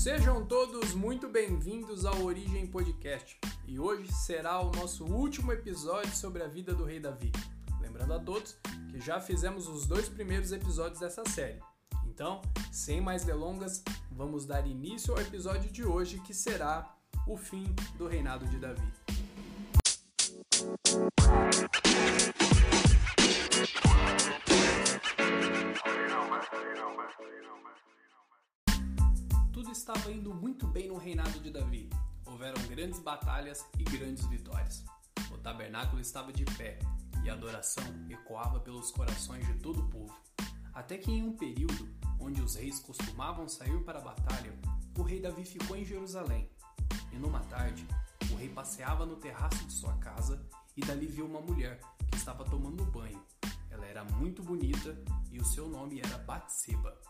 Sejam todos muito bem-vindos ao Origem Podcast e hoje será o nosso último episódio sobre a vida do rei Davi. Lembrando a todos que já fizemos os dois primeiros episódios dessa série. Então, sem mais delongas, vamos dar início ao episódio de hoje que será o fim do reinado de Davi. Estava indo muito bem no reinado de Davi. Houveram grandes batalhas e grandes vitórias. O tabernáculo estava de pé e a adoração ecoava pelos corações de todo o povo. Até que em um período onde os reis costumavam sair para a batalha, o rei Davi ficou em Jerusalém. E numa tarde, o rei passeava no terraço de sua casa e dali viu uma mulher que estava tomando banho. Ela era muito bonita e o seu nome era Batseba.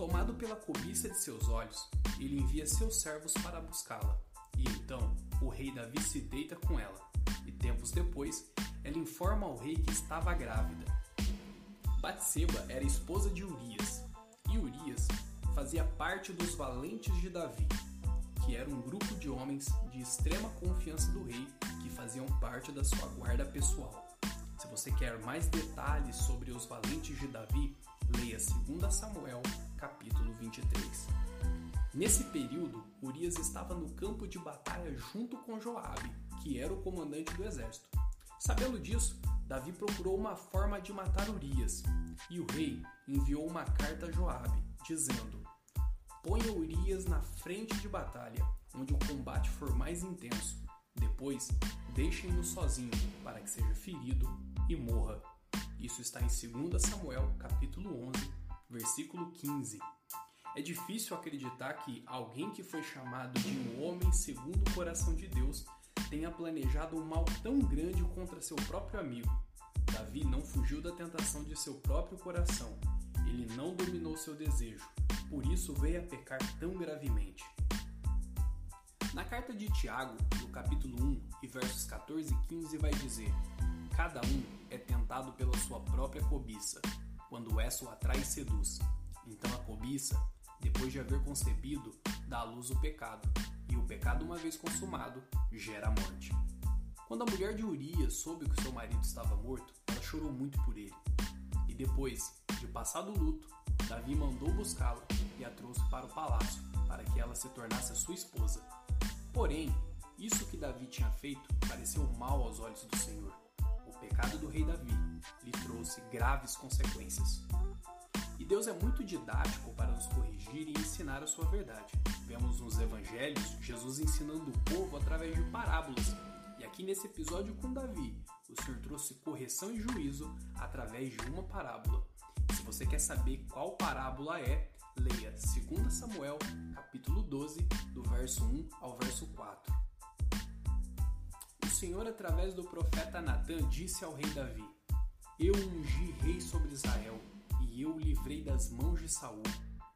Tomado pela cobiça de seus olhos, ele envia seus servos para buscá-la. E então o rei Davi se deita com ela. E tempos depois, ela informa ao rei que estava grávida. Batseba era esposa de Urias, e Urias fazia parte dos valentes de Davi, que era um grupo de homens de extrema confiança do rei que faziam parte da sua guarda pessoal. Se você quer mais detalhes sobre os valentes de Davi, leia 2 Samuel, capítulo 23. Nesse período, Urias estava no campo de batalha junto com Joabe, que era o comandante do exército. Sabendo disso, Davi procurou uma forma de matar Urias, e o rei enviou uma carta a Joabe, dizendo: Ponha Urias na frente de batalha, onde o combate for mais intenso. Depois, deixem-no sozinho, para que seja ferido e morra. Isso está em 2 Samuel, capítulo 11, versículo 15. É difícil acreditar que alguém que foi chamado de um homem segundo o coração de Deus tenha planejado um mal tão grande contra seu próprio amigo. Davi não fugiu da tentação de seu próprio coração. Ele não dominou seu desejo. Por isso veio a pecar tão gravemente. Na carta de Tiago, no capítulo 1 e versos 14 e 15, vai dizer: Cada um é tentado pela sua própria cobiça, quando essa o atrai e seduz. Então a cobiça, depois de haver concebido, dá à luz o pecado, e o pecado, uma vez consumado, gera a morte. Quando a mulher de Urias soube que seu marido estava morto, ela chorou muito por ele. E depois de passado o luto, Davi mandou buscá-la e a trouxe para o palácio, para que ela se tornasse sua esposa. Porém, isso que Davi tinha feito pareceu mal aos olhos do Senhor. Pecado do rei Davi lhe trouxe graves consequências. E Deus é muito didático para nos corrigir e ensinar a sua verdade. Vemos nos evangelhos Jesus ensinando o povo através de parábolas. E aqui nesse episódio com Davi, o Senhor trouxe correção e juízo através de uma parábola. Se você quer saber qual parábola é, leia 2 Samuel, capítulo 12, do verso 1 ao verso 4. Senhor, através do profeta Natã, disse ao rei Davi: Eu ungi rei sobre Israel, e eu o livrei das mãos de Saul.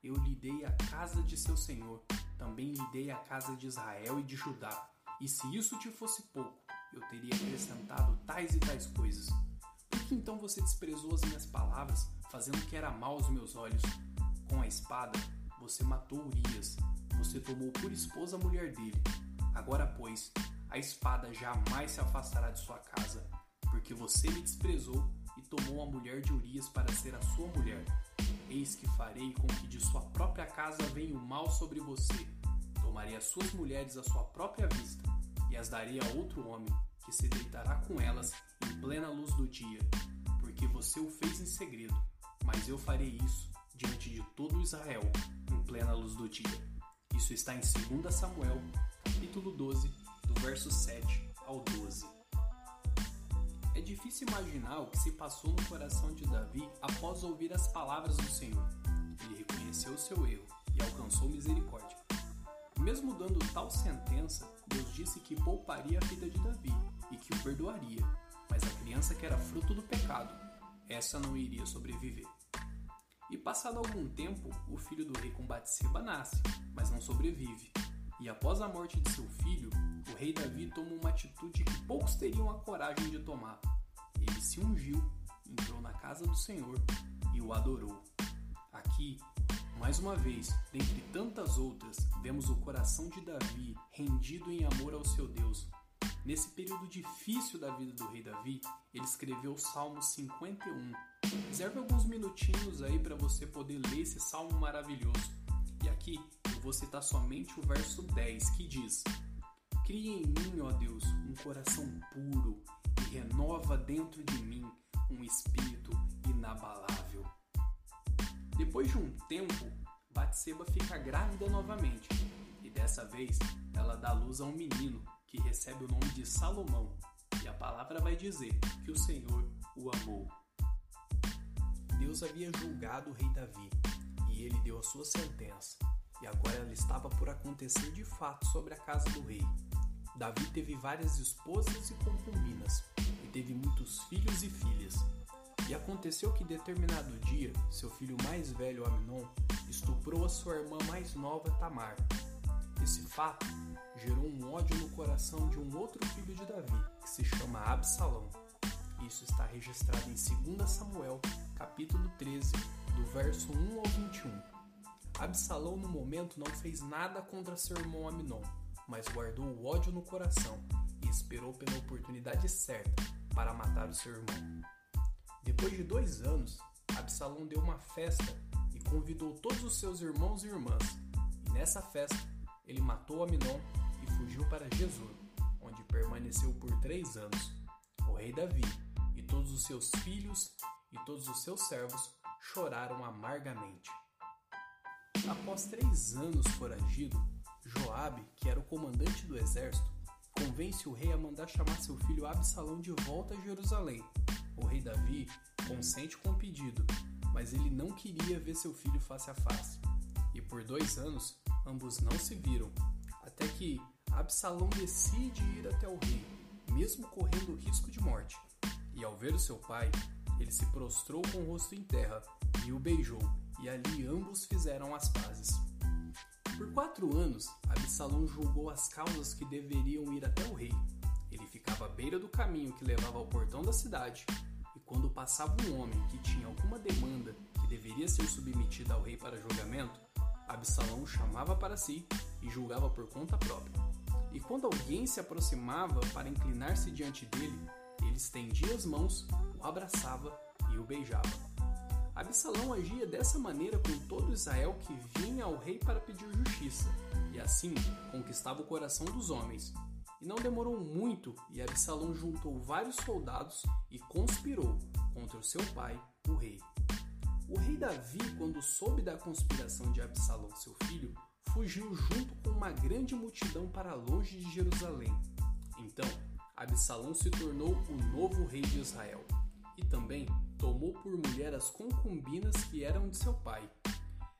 Eu lhe dei a casa de seu senhor, também lhe dei a casa de Israel e de Judá. E se isso te fosse pouco, eu teria acrescentado tais e tais coisas. Por que então você desprezou as minhas palavras, fazendo que era mal aos meus olhos? Com a espada, você matou Urias, você tomou por esposa a mulher dele. Agora, pois, a espada jamais se afastará de sua casa, porque você me desprezou e tomou a mulher de Urias para ser a sua mulher. Eis que farei com que de sua própria casa venha o mal sobre você. Tomarei as suas mulheres à sua própria vista e as darei a outro homem, que se deitará com elas em plena luz do dia, porque você o fez em segredo, mas eu farei isso diante de todo Israel, em plena luz do dia. Isso está em 2 Samuel, capítulo 12, verso 7 ao 12. É difícil imaginar o que se passou no coração de Davi após ouvir as palavras do Senhor. Ele reconheceu seu erro e alcançou misericórdia. Mesmo dando tal sentença, Deus disse que pouparia a vida de Davi e que o perdoaria, mas a criança que era fruto do pecado, essa não iria sobreviver. E passado algum tempo, o filho do rei com Batseba nasce, mas não sobrevive. E após a morte de seu filho, o rei Davi toma uma atitude que poucos teriam a coragem de tomar. Ele se ungiu, entrou na casa do Senhor e o adorou. Aqui, Mais uma vez, dentre tantas outras, vemos o coração de Davi rendido em amor ao seu Deus. Nesse período difícil da vida do rei Davi, ele escreveu o Salmo 51. Reserve alguns minutinhos aí para você poder ler esse salmo maravilhoso. E aqui vou citar somente o verso 10 que diz: Cria em mim, ó Deus, um coração puro e renova dentro de mim um espírito inabalável. Depois de um tempo, Batseba fica grávida novamente e dessa vez ela dá luz a um menino que recebe o nome de Salomão. E a palavra vai dizer que o Senhor o amou. Deus havia julgado o rei Davi e ele deu a sua sentença. E agora ela estava por acontecer de fato sobre a casa do rei. Davi teve várias esposas e concubinas, e teve muitos filhos e filhas. E aconteceu que determinado dia, seu filho mais velho Aminon estuprou a sua irmã mais nova Tamar. Esse fato gerou um ódio no coração de um outro filho de Davi, que se chama Absalão. Isso está registrado em 2 Samuel, capítulo 13, do verso 1 ao 21. Absalão no momento não fez nada contra seu irmão Aminon, mas guardou o ódio no coração e esperou pela oportunidade certa para matar o seu irmão. Depois de dois anos, Absalão deu uma festa e convidou todos os seus irmãos e irmãs. E nessa festa, ele matou Aminon e fugiu para Jesur, onde permaneceu por três anos. O rei Davi e todos os seus filhos e todos os seus servos choraram amargamente. Após três anos foragido, Joabe, que era o comandante do exército, convence o rei a mandar chamar seu filho Absalão de volta a Jerusalém o rei Davi consente com o pedido, mas ele não queria ver seu filho face a face. E por dois anos, ambos não se viram, até que Absalão decide ir até o rei, mesmo correndo risco de morte. E ao ver o seu pai, ele se prostrou com o rosto em terra e o beijou, e ali ambos fizeram as pazes. Por quatro anos, Absalão julgou as causas que deveriam ir até o rei. Ele ficava à beira do caminho que levava ao portão da cidade quando passava um homem que tinha alguma demanda que deveria ser submetida ao rei para julgamento, Absalão o chamava para si e julgava por conta própria. E quando alguém se aproximava para inclinar-se diante dele, ele estendia as mãos, o abraçava e o beijava. Absalão agia dessa maneira com todo Israel que vinha ao rei para pedir justiça, e assim conquistava o coração dos homens, e não demorou muito e Absalão juntou vários soldados e conspirou contra o seu pai, o rei. O rei Davi, quando soube da conspiração de Absalão, seu filho, fugiu junto com uma grande multidão para longe de Jerusalém. Então, Absalão se tornou o novo rei de Israel também tomou por mulher as concubinas que eram de seu pai.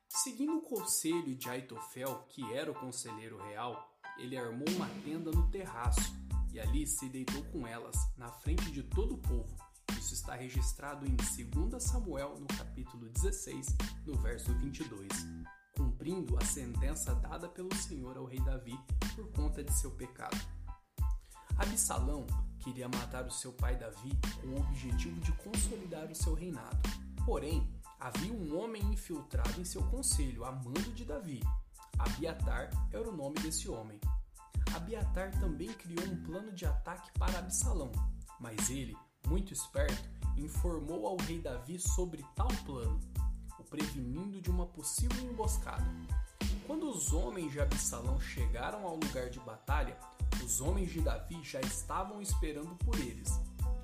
Seguindo o conselho de Aitofel, que era o conselheiro real, ele armou uma tenda no terraço e ali se deitou com elas, na frente de todo o povo. Isso está registrado em 2 Samuel, no capítulo 16, no verso 22, cumprindo a sentença dada pelo Senhor ao rei Davi por conta de seu pecado. Absalão queria matar o seu pai Davi com o objetivo de consolidar o seu reinado. Porém, havia um homem infiltrado em seu conselho, a mando de Davi, Abiatar era o nome desse homem. Abiatar também criou um plano de ataque para Absalão, mas ele, muito esperto, informou ao rei Davi sobre tal plano, o prevenindo de uma possível emboscada. Quando os homens de Absalão chegaram ao lugar de batalha, os homens de Davi já estavam esperando por eles.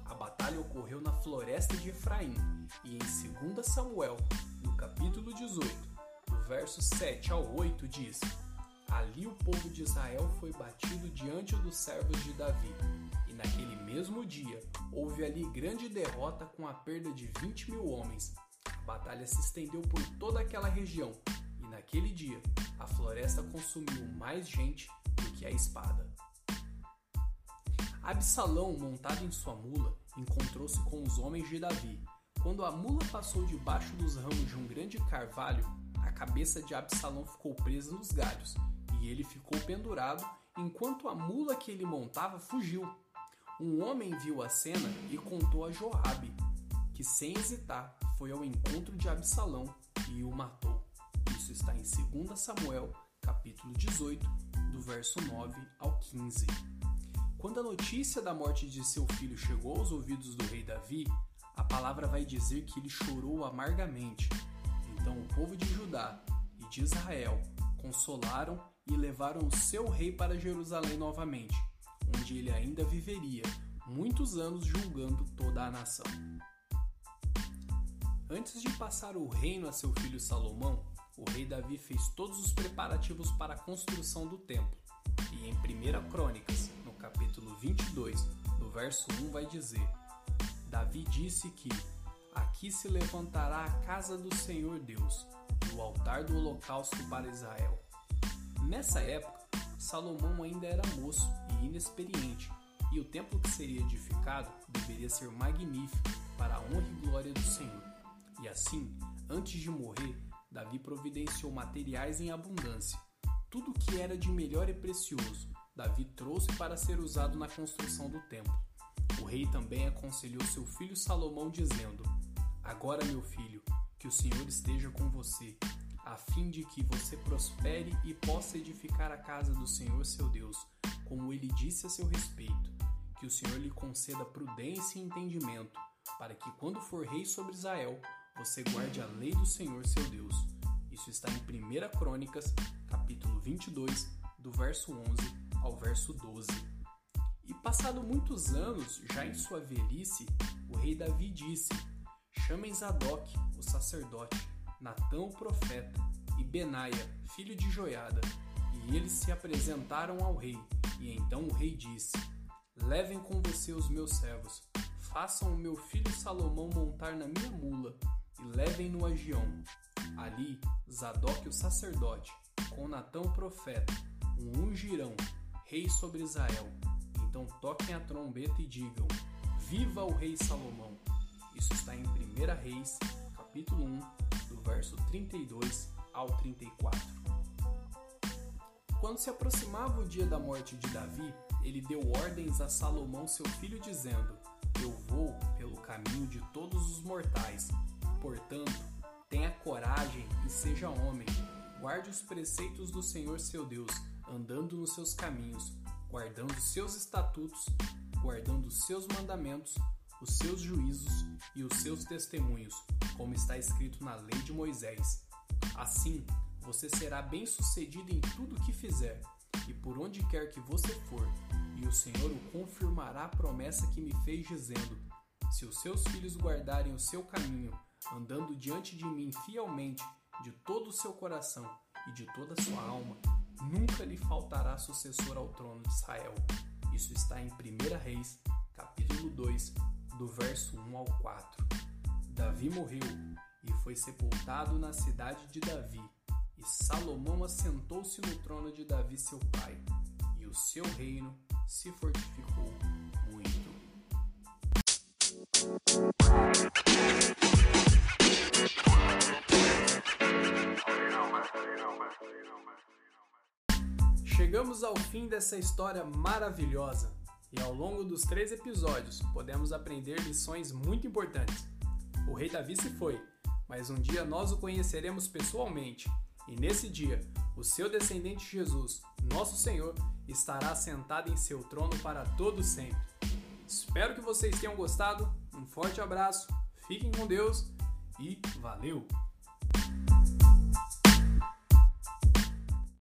A batalha ocorreu na floresta de Efraim e em 2 Samuel, no capítulo 18, versos 7 ao 8 diz: Ali o povo de Israel foi batido diante dos servos de Davi, e naquele mesmo dia houve ali grande derrota com a perda de 20 mil homens. A batalha se estendeu por toda aquela região, naquele dia a floresta consumiu mais gente do que a espada. Absalão, montado em sua mula, encontrou-se com os homens de Davi. Quando a mula passou debaixo dos ramos de um grande carvalho, a cabeça de Absalão ficou presa nos galhos e ele ficou pendurado enquanto a mula que ele montava fugiu. Um homem viu a cena e contou a Joabe, que sem hesitar foi ao encontro de Absalão e o matou. Isso está em 2 Samuel, capítulo 18, do verso 9 ao 15. Quando a notícia da morte de seu filho chegou aos ouvidos do rei Davi, a palavra vai dizer que ele chorou amargamente. Então o povo de Judá e de Israel consolaram e levaram o seu rei para Jerusalém novamente, onde ele ainda viveria muitos anos julgando toda a nação. Antes de passar o reino a seu filho Salomão, o rei Davi fez todos os preparativos para a construção do templo. E em 1 Crônicas, no capítulo 22, no verso 1, vai dizer: Davi disse que aqui se levantará a casa do Senhor Deus, o altar do holocausto para Israel. Nessa época, Salomão ainda era moço e inexperiente, e o templo que seria edificado deveria ser magnífico para a honra e glória do Senhor. E assim, antes de morrer, Davi providenciou materiais em abundância. Tudo que era de melhor e precioso, Davi trouxe para ser usado na construção do templo. O rei também aconselhou seu filho Salomão, dizendo: Agora, meu filho, que o Senhor esteja com você, a fim de que você prospere e possa edificar a casa do Senhor seu Deus, como ele disse a seu respeito. Que o Senhor lhe conceda prudência e entendimento, para que, quando for rei sobre Israel, você guarde a lei do Senhor seu Deus. Isso está em 1 Crônicas, capítulo 22, do verso 11 ao verso 12. E passado muitos anos, já em sua velhice, o rei Davi disse: Chamem Zadok, o sacerdote, Natão, o profeta, e Benaia, filho de Joiada. E eles se apresentaram ao rei. E então o rei disse: Levem com você os meus servos, façam o meu filho Salomão montar na minha mula e levem-no a Gion. Ali, Zadok o sacerdote, com Natão o profeta, um ungirão, rei sobre Israel. Então toquem a trombeta e digam: Viva o rei Salomão! Isso está em 1 Reis, capítulo 1, do verso 32 ao 34. Quando se aproximava o dia da morte de Davi, ele deu ordens a Salomão, seu filho, dizendo: Eu vou pelo caminho de todos os mortais Portanto, tenha coragem e seja homem. Guarde os preceitos do Senhor seu Deus, andando nos seus caminhos, guardando seus estatutos, guardando seus mandamentos, os seus juízos e os seus testemunhos, como está escrito na lei de Moisés. Assim, você será bem-sucedido em tudo o que fizer, e por onde quer que você for, e o Senhor o confirmará a promessa que me fez, dizendo: Se os seus filhos guardarem o seu caminho, andando diante de mim fielmente de todo o seu coração e de toda a sua alma, nunca lhe faltará sucessor ao trono de Israel. Isso está em 1 Reis, capítulo 2, do verso 1 ao 4. Davi morreu e foi sepultado na cidade de Davi, e Salomão assentou-se no trono de Davi seu pai, e o seu reino se fortificou. Chegamos ao fim dessa história maravilhosa e ao longo dos três episódios podemos aprender lições muito importantes. O rei Davi se foi, mas um dia nós o conheceremos pessoalmente e nesse dia o seu descendente Jesus, nosso Senhor, estará sentado em seu trono para todo sempre. Espero que vocês tenham gostado. Um forte abraço, fiquem com Deus e valeu!